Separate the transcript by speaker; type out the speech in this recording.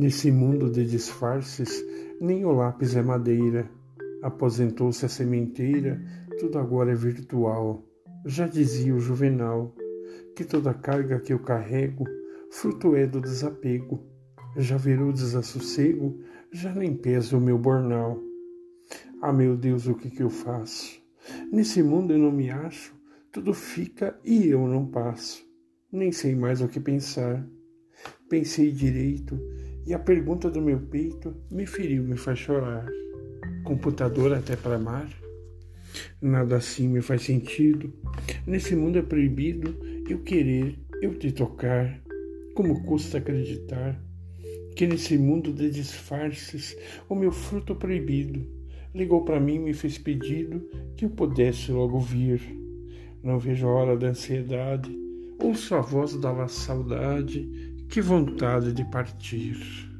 Speaker 1: Nesse mundo de disfarces, nem o lápis é madeira. Aposentou-se a sementeira, tudo agora é virtual. Já dizia o Juvenal, que toda carga que eu carrego, fruto é do desapego. Já virou desassossego, já nem pesa o meu bornal. Ah, meu Deus, o que que eu faço? Nesse mundo eu não me acho, tudo fica e eu não passo. Nem sei mais o que pensar. Pensei direito e a pergunta do meu peito me feriu, me faz chorar. Computador até para amar? Nada assim me faz sentido. Nesse mundo é proibido eu querer, eu te tocar. Como custa acreditar que nesse mundo de disfarces o meu fruto proibido ligou para mim e me fez pedido que eu pudesse logo vir. Não vejo a hora da ansiedade, ouço a voz da saudade que vontade de partir.